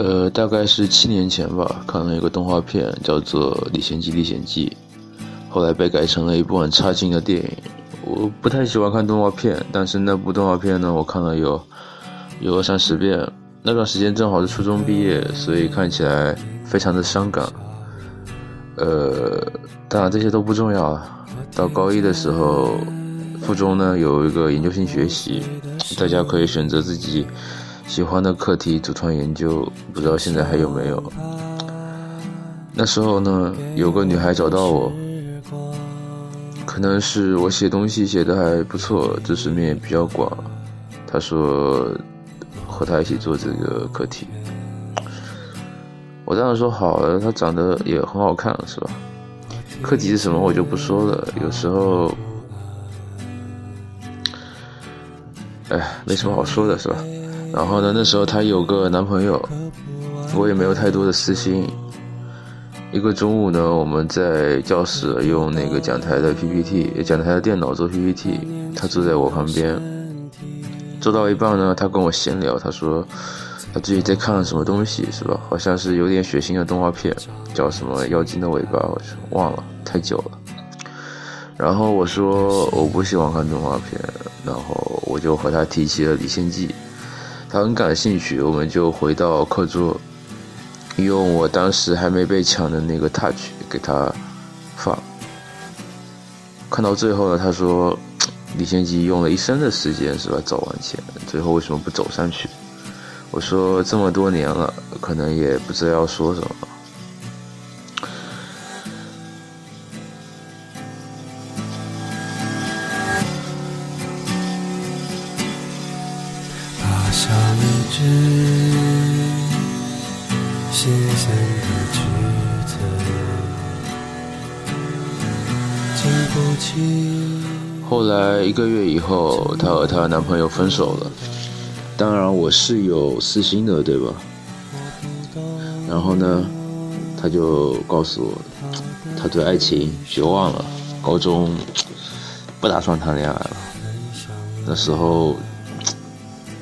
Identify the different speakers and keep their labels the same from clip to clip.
Speaker 1: 呃，大概是七年前吧，看了一个动画片，叫做《历险记》，历险记，后来被改成了一部很差劲的电影。我不太喜欢看动画片，但是那部动画片呢，我看了有有二三十遍。那段时间正好是初中毕业，所以看起来非常的伤感。呃，当然这些都不重要啊。到高一的时候，附中呢有一个研究性学习，大家可以选择自己。喜欢的课题组团研究，不知道现在还有没有。那时候呢，有个女孩找到我，可能是我写东西写的还不错，知识面也比较广。她说和她一起做这个课题，我当时说好了。她长得也很好看，是吧？课题是什么我就不说了。有时候，哎，没什么好说的，是吧？然后呢，那时候她有个男朋友，我也没有太多的私心。一个中午呢，我们在教室用那个讲台的 PPT，讲台的电脑做 PPT，她坐在我旁边，做到一半呢，她跟我闲聊，她说她最近在看什么东西，是吧？好像是有点血腥的动画片，叫什么《妖精的尾巴》，我忘了，太久了。然后我说我不喜欢看动画片，然后我就和她提起了《李献计》。他很感兴趣，我们就回到课桌，用我当时还没被抢的那个 Touch 给他放。看到最后呢，他说：“李先基用了一生的时间是吧，走完前，最后为什么不走上去？”我说：“这么多年了，可能也不知道要说什么。”后来一个月以后，她和她男朋友分手了。当然我是有私心的，对吧？然后呢，她就告诉我，她对爱情绝望了，高中不打算谈恋爱了。那时候。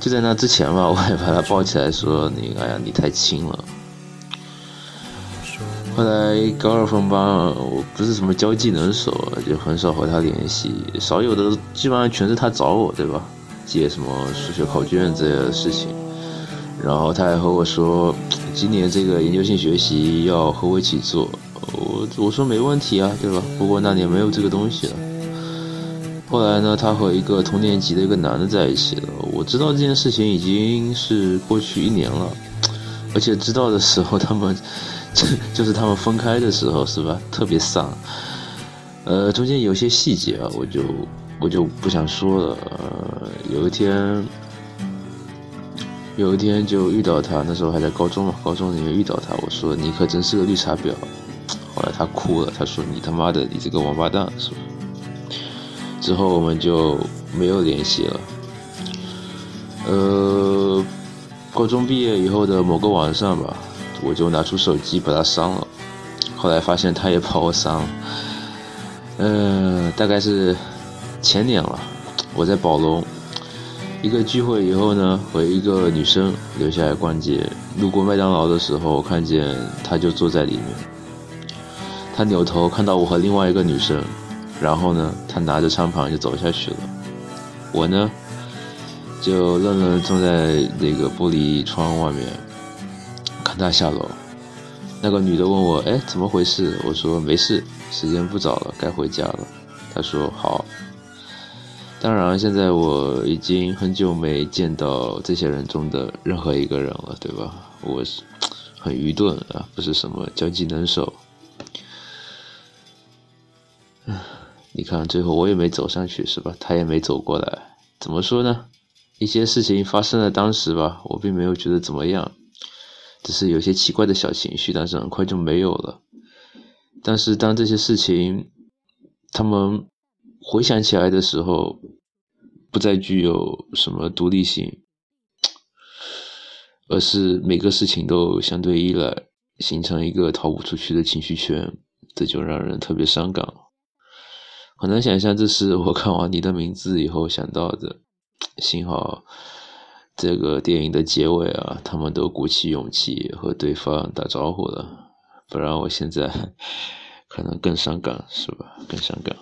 Speaker 1: 就在那之前吧，我还把他抱起来说：“你哎呀，你太轻了。”后来高二分班，我不是什么交际能手，就很少和他联系，少有的基本上全是他找我，对吧？借什么数学考卷这些的事情。然后他还和我说，今年这个研究性学习要和我一起做，我我说没问题啊，对吧？不过那年没有这个东西了。后来呢，他和一个同年级的一个男的在一起了。我知道这件事情已经是过去一年了，而且知道的时候，他们 就是他们分开的时候，是吧？特别丧。呃，中间有些细节啊，我就我就不想说了。呃，有一天，有一天就遇到他，那时候还在高中嘛，高中里面遇到他，我说你可真是个绿茶婊。后来他哭了，他说你他妈的，你这个王八蛋，是吧？之后我们就没有联系了。呃，高中毕业以后的某个晚上吧，我就拿出手机把他删了。后来发现他也把我删了。呃，大概是前年了，我在宝龙一个聚会以后呢，和一个女生留下来逛街，路过麦当劳的时候，我看见他就坐在里面。他扭头看到我和另外一个女生。然后呢，他拿着餐盘就走下去了，我呢，就愣愣站在那个玻璃窗外面，看他下楼。那个女的问我：“哎，怎么回事？”我说：“没事，时间不早了，该回家了。”她说：“好。”当然，现在我已经很久没见到这些人中的任何一个人了，对吧？我是很愚钝啊，不是什么交际能手。你看，最后我也没走上去，是吧？他也没走过来。怎么说呢？一些事情发生在当时吧，我并没有觉得怎么样，只是有些奇怪的小情绪，但是很快就没有了。但是当这些事情，他们回想起来的时候，不再具有什么独立性，而是每个事情都相对依赖，形成一个逃不出去的情绪圈，这就让人特别伤感。很难想象，这是我看完你的名字以后想到的。幸好这个电影的结尾啊，他们都鼓起勇气和对方打招呼了，不然我现在 可能更伤感，是吧？更伤感。